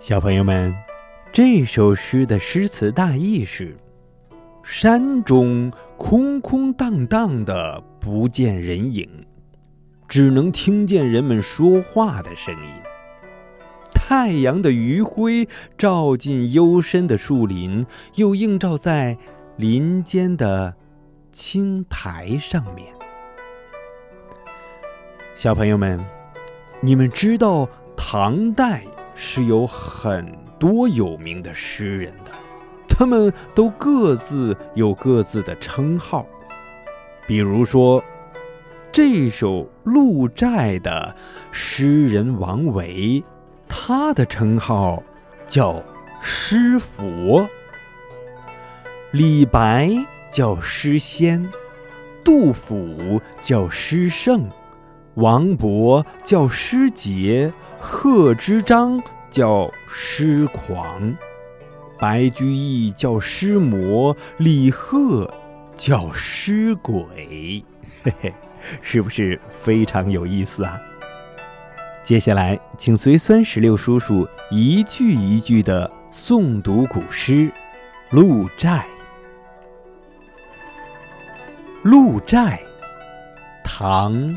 小朋友们，这首诗的诗词大意是：山中空空荡荡的，不见人影，只能听见人们说话的声音。太阳的余晖照进幽深的树林，又映照在林间的青苔上面。小朋友们，你们知道唐代？是有很多有名的诗人的，他们都各自有各自的称号。比如说，这首《鹿柴》的诗人王维，他的称号叫诗佛；李白叫诗仙，杜甫叫诗圣，王勃叫诗杰。贺知章叫诗狂，白居易叫诗魔，李贺叫诗鬼，嘿嘿，是不是非常有意思啊？接下来，请随酸石榴叔叔一句一句的诵读古诗《鹿柴》。《鹿柴》，唐·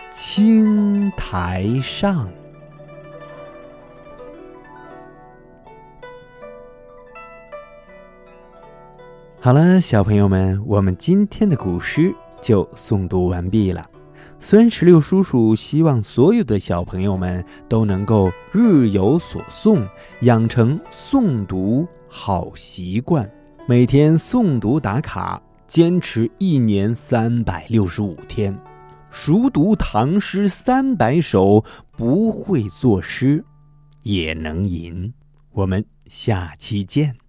青苔上。好了，小朋友们，我们今天的古诗就诵读完毕了。孙石榴叔叔希望所有的小朋友们都能够日有所诵，养成诵读好习惯，每天诵读打卡，坚持一年三百六十五天，熟读唐诗三百首，不会作诗也能吟。我们下期见。